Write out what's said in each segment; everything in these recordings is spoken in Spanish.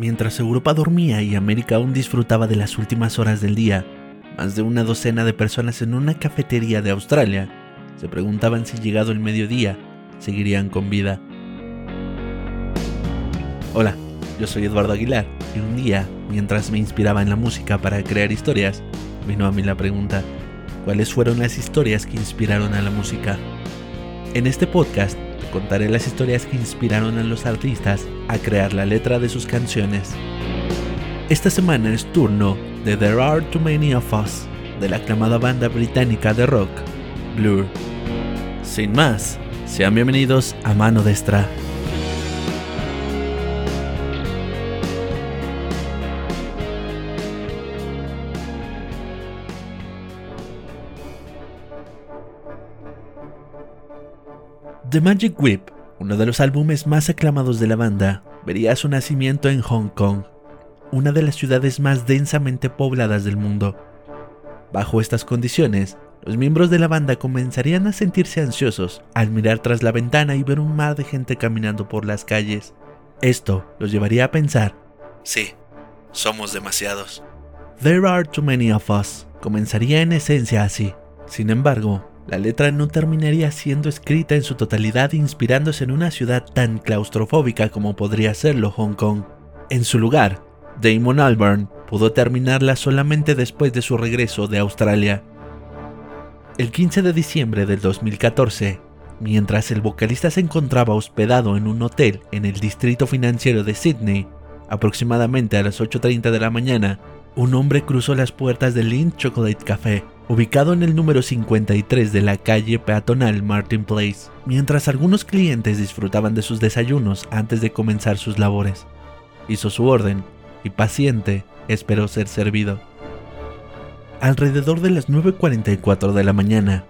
Mientras Europa dormía y América aún disfrutaba de las últimas horas del día, más de una docena de personas en una cafetería de Australia se preguntaban si llegado el mediodía seguirían con vida. Hola, yo soy Eduardo Aguilar y un día, mientras me inspiraba en la música para crear historias, vino a mí la pregunta, ¿cuáles fueron las historias que inspiraron a la música? En este podcast contaré las historias que inspiraron a los artistas a crear la letra de sus canciones. Esta semana es turno de There Are Too Many of Us, de la aclamada banda británica de rock, Blur. Sin más, sean bienvenidos a Mano Destra. The Magic Whip, uno de los álbumes más aclamados de la banda, vería su nacimiento en Hong Kong, una de las ciudades más densamente pobladas del mundo. Bajo estas condiciones, los miembros de la banda comenzarían a sentirse ansiosos al mirar tras la ventana y ver un mar de gente caminando por las calles. Esto los llevaría a pensar, sí, somos demasiados. There are too many of us comenzaría en esencia así. Sin embargo, la letra no terminaría siendo escrita en su totalidad inspirándose en una ciudad tan claustrofóbica como podría serlo Hong Kong. En su lugar, Damon Albarn pudo terminarla solamente después de su regreso de Australia. El 15 de diciembre del 2014, mientras el vocalista se encontraba hospedado en un hotel en el distrito financiero de Sydney, aproximadamente a las 8.30 de la mañana, un hombre cruzó las puertas del Lind Chocolate Café ubicado en el número 53 de la calle peatonal Martin Place, mientras algunos clientes disfrutaban de sus desayunos antes de comenzar sus labores. Hizo su orden y paciente esperó ser servido. Alrededor de las 9.44 de la mañana,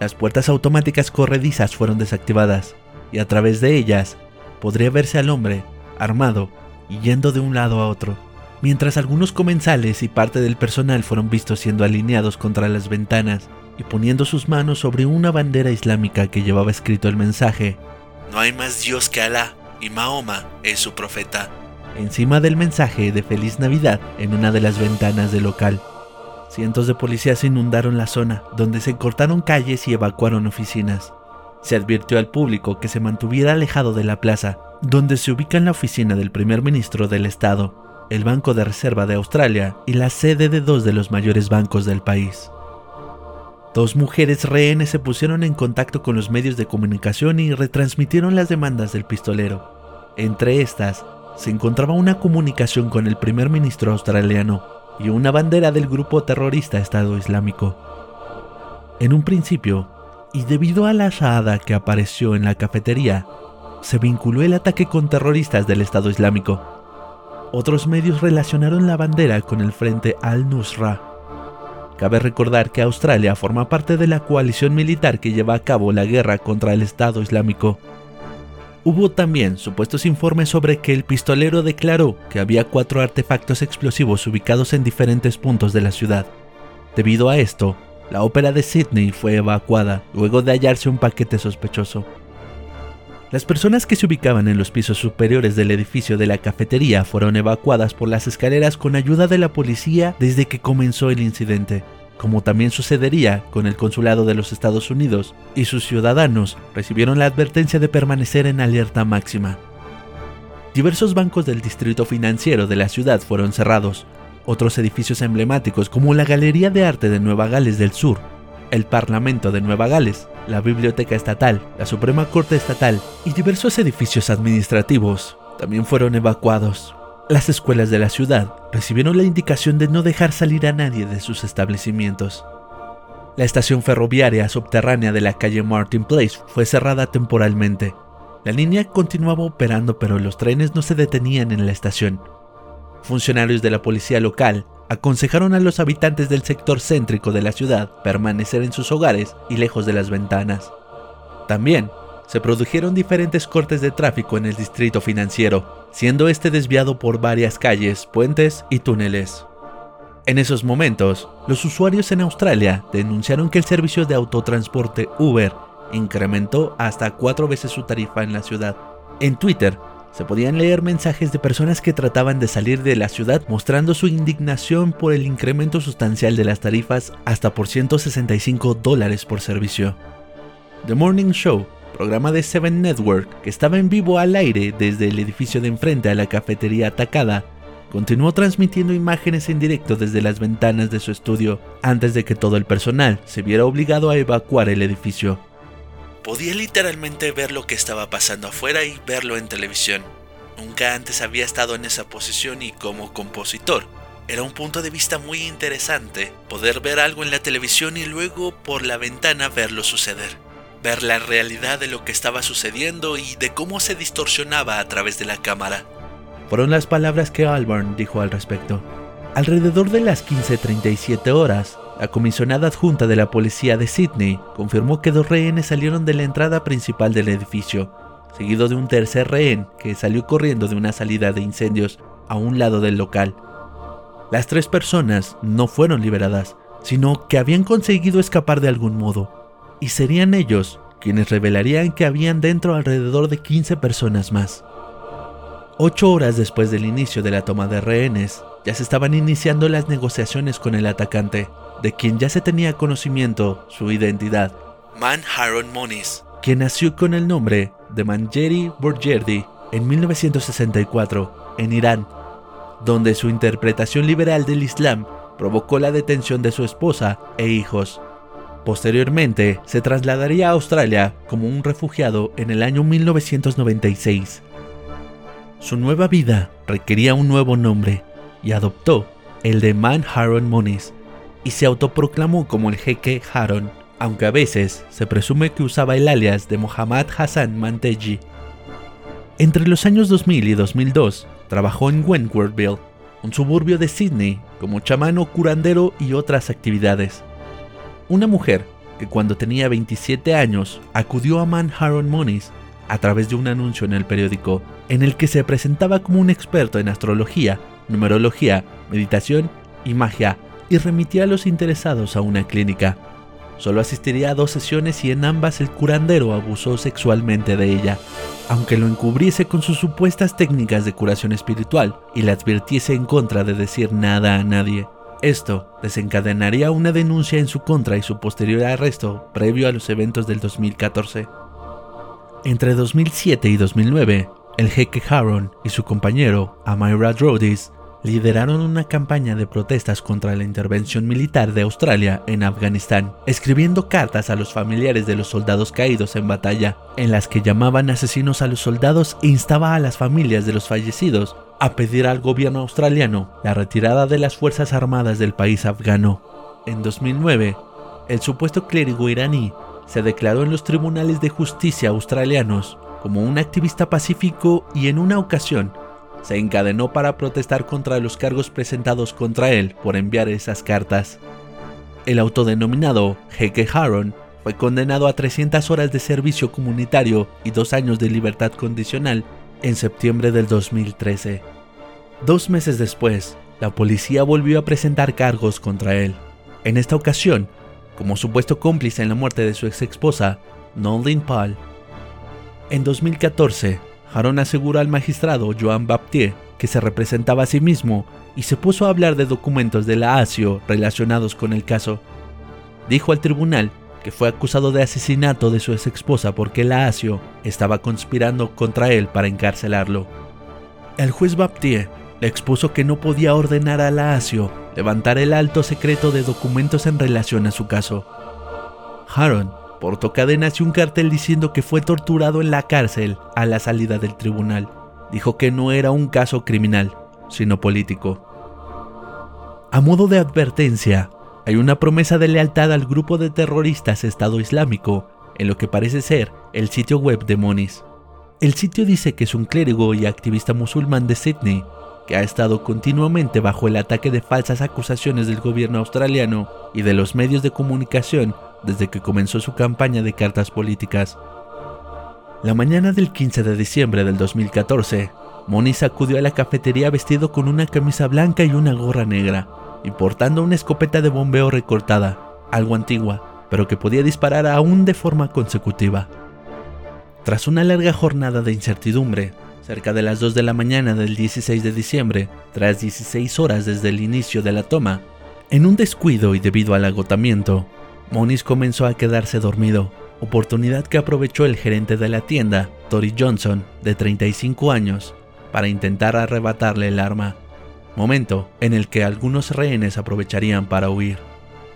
las puertas automáticas corredizas fueron desactivadas y a través de ellas podría verse al hombre, armado y yendo de un lado a otro mientras algunos comensales y parte del personal fueron vistos siendo alineados contra las ventanas y poniendo sus manos sobre una bandera islámica que llevaba escrito el mensaje, No hay más Dios que Alá y Mahoma es su profeta, encima del mensaje de Feliz Navidad en una de las ventanas del local. Cientos de policías inundaron la zona, donde se cortaron calles y evacuaron oficinas. Se advirtió al público que se mantuviera alejado de la plaza, donde se ubica la oficina del primer ministro del estado, el Banco de Reserva de Australia y la sede de dos de los mayores bancos del país. Dos mujeres rehenes se pusieron en contacto con los medios de comunicación y retransmitieron las demandas del pistolero. Entre estas, se encontraba una comunicación con el primer ministro australiano y una bandera del grupo terrorista Estado Islámico. En un principio, y debido a la shahada que apareció en la cafetería, se vinculó el ataque con terroristas del Estado Islámico, otros medios relacionaron la bandera con el Frente al-Nusra. Cabe recordar que Australia forma parte de la coalición militar que lleva a cabo la guerra contra el Estado Islámico. Hubo también supuestos informes sobre que el pistolero declaró que había cuatro artefactos explosivos ubicados en diferentes puntos de la ciudad. Debido a esto, la ópera de Sydney fue evacuada luego de hallarse un paquete sospechoso. Las personas que se ubicaban en los pisos superiores del edificio de la cafetería fueron evacuadas por las escaleras con ayuda de la policía desde que comenzó el incidente, como también sucedería con el consulado de los Estados Unidos, y sus ciudadanos recibieron la advertencia de permanecer en alerta máxima. Diversos bancos del distrito financiero de la ciudad fueron cerrados. Otros edificios emblemáticos como la Galería de Arte de Nueva Gales del Sur, el Parlamento de Nueva Gales, la Biblioteca Estatal, la Suprema Corte Estatal y diversos edificios administrativos también fueron evacuados. Las escuelas de la ciudad recibieron la indicación de no dejar salir a nadie de sus establecimientos. La estación ferroviaria subterránea de la calle Martin Place fue cerrada temporalmente. La línea continuaba operando pero los trenes no se detenían en la estación. Funcionarios de la policía local aconsejaron a los habitantes del sector céntrico de la ciudad permanecer en sus hogares y lejos de las ventanas. También se produjeron diferentes cortes de tráfico en el distrito financiero, siendo este desviado por varias calles, puentes y túneles. En esos momentos, los usuarios en Australia denunciaron que el servicio de autotransporte Uber incrementó hasta cuatro veces su tarifa en la ciudad. En Twitter, se podían leer mensajes de personas que trataban de salir de la ciudad mostrando su indignación por el incremento sustancial de las tarifas hasta por 165 dólares por servicio. The Morning Show, programa de Seven Network que estaba en vivo al aire desde el edificio de enfrente a la cafetería atacada, continuó transmitiendo imágenes en directo desde las ventanas de su estudio antes de que todo el personal se viera obligado a evacuar el edificio. Podía literalmente ver lo que estaba pasando afuera y verlo en televisión. Nunca antes había estado en esa posición y como compositor. Era un punto de vista muy interesante poder ver algo en la televisión y luego por la ventana verlo suceder. Ver la realidad de lo que estaba sucediendo y de cómo se distorsionaba a través de la cámara. Fueron las palabras que Albarn dijo al respecto. Alrededor de las 15.37 horas, la comisionada adjunta de la policía de Sydney confirmó que dos rehenes salieron de la entrada principal del edificio, seguido de un tercer rehén que salió corriendo de una salida de incendios a un lado del local. Las tres personas no fueron liberadas, sino que habían conseguido escapar de algún modo, y serían ellos quienes revelarían que habían dentro alrededor de 15 personas más. Ocho horas después del inicio de la toma de rehenes, ya se estaban iniciando las negociaciones con el atacante, de quien ya se tenía conocimiento su identidad, Man Haron Moniz, quien nació con el nombre de Manjeri Borgerdi en 1964 en Irán, donde su interpretación liberal del Islam provocó la detención de su esposa e hijos. Posteriormente, se trasladaría a Australia como un refugiado en el año 1996. Su nueva vida requería un nuevo nombre y adoptó el de Man Moniz, y se autoproclamó como el jeque Haron, aunque a veces se presume que usaba el alias de Mohammad Hassan Manteji. Entre los años 2000 y 2002, trabajó en Wentworthville, un suburbio de Sydney, como chamán o curandero y otras actividades. Una mujer que cuando tenía 27 años acudió a Man Haron Moniz a través de un anuncio en el periódico en el que se presentaba como un experto en astrología, numerología, meditación y magia y remitía a los interesados a una clínica. Solo asistiría a dos sesiones y en ambas el curandero abusó sexualmente de ella, aunque lo encubriese con sus supuestas técnicas de curación espiritual y le advirtiese en contra de decir nada a nadie. Esto desencadenaría una denuncia en su contra y su posterior arresto previo a los eventos del 2014. Entre 2007 y 2009, el jeque Haron y su compañero, Amira Drodis, lideraron una campaña de protestas contra la intervención militar de Australia en Afganistán, escribiendo cartas a los familiares de los soldados caídos en batalla, en las que llamaban asesinos a los soldados e instaba a las familias de los fallecidos a pedir al gobierno australiano la retirada de las Fuerzas Armadas del país afgano. En 2009, el supuesto clérigo iraní se declaró en los tribunales de justicia australianos como un activista pacífico y en una ocasión se encadenó para protestar contra los cargos presentados contra él por enviar esas cartas. El autodenominado Jeque Haron fue condenado a 300 horas de servicio comunitario y dos años de libertad condicional en septiembre del 2013. Dos meses después, la policía volvió a presentar cargos contra él. En esta ocasión, como supuesto cómplice en la muerte de su ex esposa, Nolan Paul. En 2014, Haron aseguró al magistrado Joan Baptiste que se representaba a sí mismo y se puso a hablar de documentos de la ASIO relacionados con el caso. Dijo al tribunal que fue acusado de asesinato de su ex esposa porque la ASIO estaba conspirando contra él para encarcelarlo. El juez Baptiste le expuso que no podía ordenar a la ASIO levantar el alto secreto de documentos en relación a su caso. Haron portó cadenas y un cartel diciendo que fue torturado en la cárcel a la salida del tribunal. Dijo que no era un caso criminal, sino político. A modo de advertencia, hay una promesa de lealtad al grupo de terroristas Estado Islámico en lo que parece ser el sitio web de Moniz. El sitio dice que es un clérigo y activista musulmán de Sydney que ha estado continuamente bajo el ataque de falsas acusaciones del gobierno australiano y de los medios de comunicación desde que comenzó su campaña de cartas políticas. La mañana del 15 de diciembre del 2014, Moniz acudió a la cafetería vestido con una camisa blanca y una gorra negra, y portando una escopeta de bombeo recortada, algo antigua, pero que podía disparar aún de forma consecutiva. Tras una larga jornada de incertidumbre, cerca de las 2 de la mañana del 16 de diciembre, tras 16 horas desde el inicio de la toma. En un descuido y debido al agotamiento, Moniz comenzó a quedarse dormido, oportunidad que aprovechó el gerente de la tienda, Tori Johnson, de 35 años, para intentar arrebatarle el arma, momento en el que algunos rehenes aprovecharían para huir.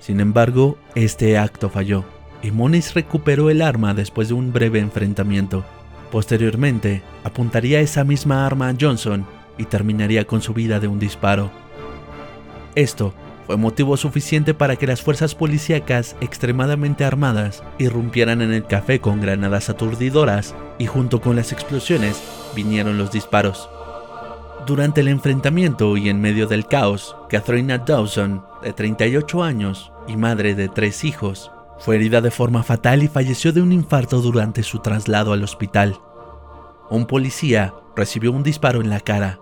Sin embargo, este acto falló, y Moniz recuperó el arma después de un breve enfrentamiento. Posteriormente, apuntaría esa misma arma a Johnson y terminaría con su vida de un disparo. Esto fue motivo suficiente para que las fuerzas policíacas extremadamente armadas irrumpieran en el café con granadas aturdidoras y junto con las explosiones vinieron los disparos. Durante el enfrentamiento y en medio del caos, Katharina Dawson, de 38 años y madre de tres hijos, fue herida de forma fatal y falleció de un infarto durante su traslado al hospital. Un policía recibió un disparo en la cara.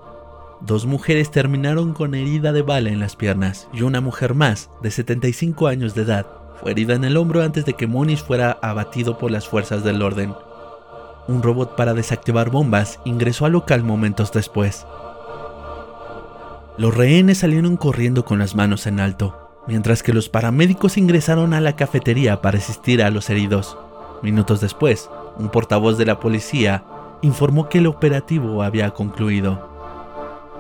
Dos mujeres terminaron con herida de bala en las piernas y una mujer más, de 75 años de edad, fue herida en el hombro antes de que Moniz fuera abatido por las fuerzas del orden. Un robot para desactivar bombas ingresó al local momentos después. Los rehenes salieron corriendo con las manos en alto, mientras que los paramédicos ingresaron a la cafetería para asistir a los heridos. Minutos después, un portavoz de la policía informó que el operativo había concluido.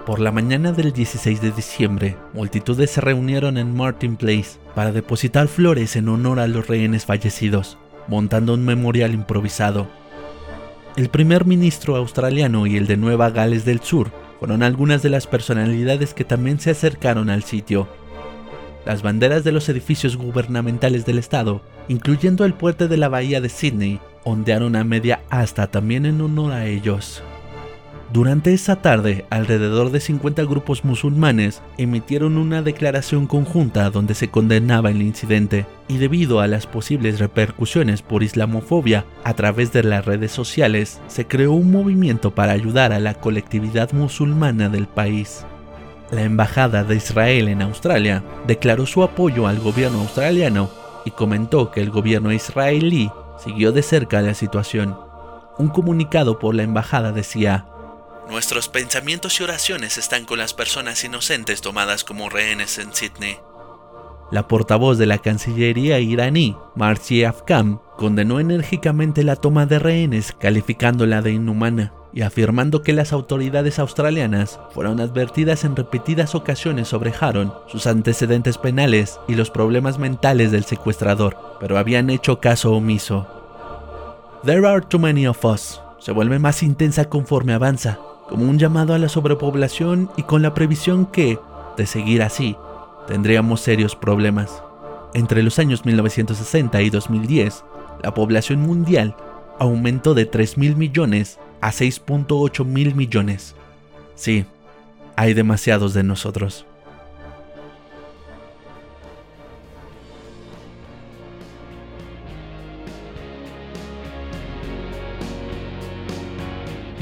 Por la mañana del 16 de diciembre, multitudes se reunieron en Martin Place para depositar flores en honor a los rehenes fallecidos, montando un memorial improvisado. El primer ministro australiano y el de Nueva Gales del Sur fueron algunas de las personalidades que también se acercaron al sitio las banderas de los edificios gubernamentales del estado, incluyendo el puente de la bahía de Sydney, ondearon a media asta también en honor a ellos. Durante esa tarde, alrededor de 50 grupos musulmanes emitieron una declaración conjunta donde se condenaba el incidente y debido a las posibles repercusiones por islamofobia a través de las redes sociales, se creó un movimiento para ayudar a la colectividad musulmana del país. La Embajada de Israel en Australia declaró su apoyo al gobierno australiano y comentó que el gobierno israelí siguió de cerca la situación. Un comunicado por la embajada decía, Nuestros pensamientos y oraciones están con las personas inocentes tomadas como rehenes en Sydney. La portavoz de la Cancillería iraní, Marci Afkam, condenó enérgicamente la toma de rehenes calificándola de inhumana y afirmando que las autoridades australianas fueron advertidas en repetidas ocasiones sobre Haron, sus antecedentes penales y los problemas mentales del secuestrador, pero habían hecho caso omiso. There are too many of us se vuelve más intensa conforme avanza, como un llamado a la sobrepoblación y con la previsión que, de seguir así, tendríamos serios problemas. Entre los años 1960 y 2010, la población mundial aumentó de 3 mil millones a 6.8 mil millones. Sí, hay demasiados de nosotros.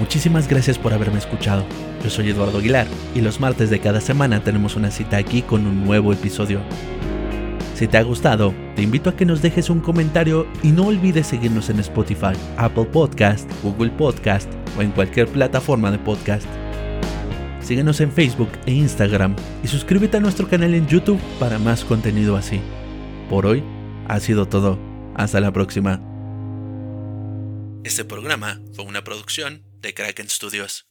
Muchísimas gracias por haberme escuchado. Yo soy Eduardo Aguilar y los martes de cada semana tenemos una cita aquí con un nuevo episodio. Si te ha gustado, te invito a que nos dejes un comentario y no olvides seguirnos en Spotify, Apple Podcast, Google Podcast o en cualquier plataforma de podcast. Síguenos en Facebook e Instagram y suscríbete a nuestro canal en YouTube para más contenido así. Por hoy ha sido todo. Hasta la próxima. Este programa fue una producción de Kraken Studios.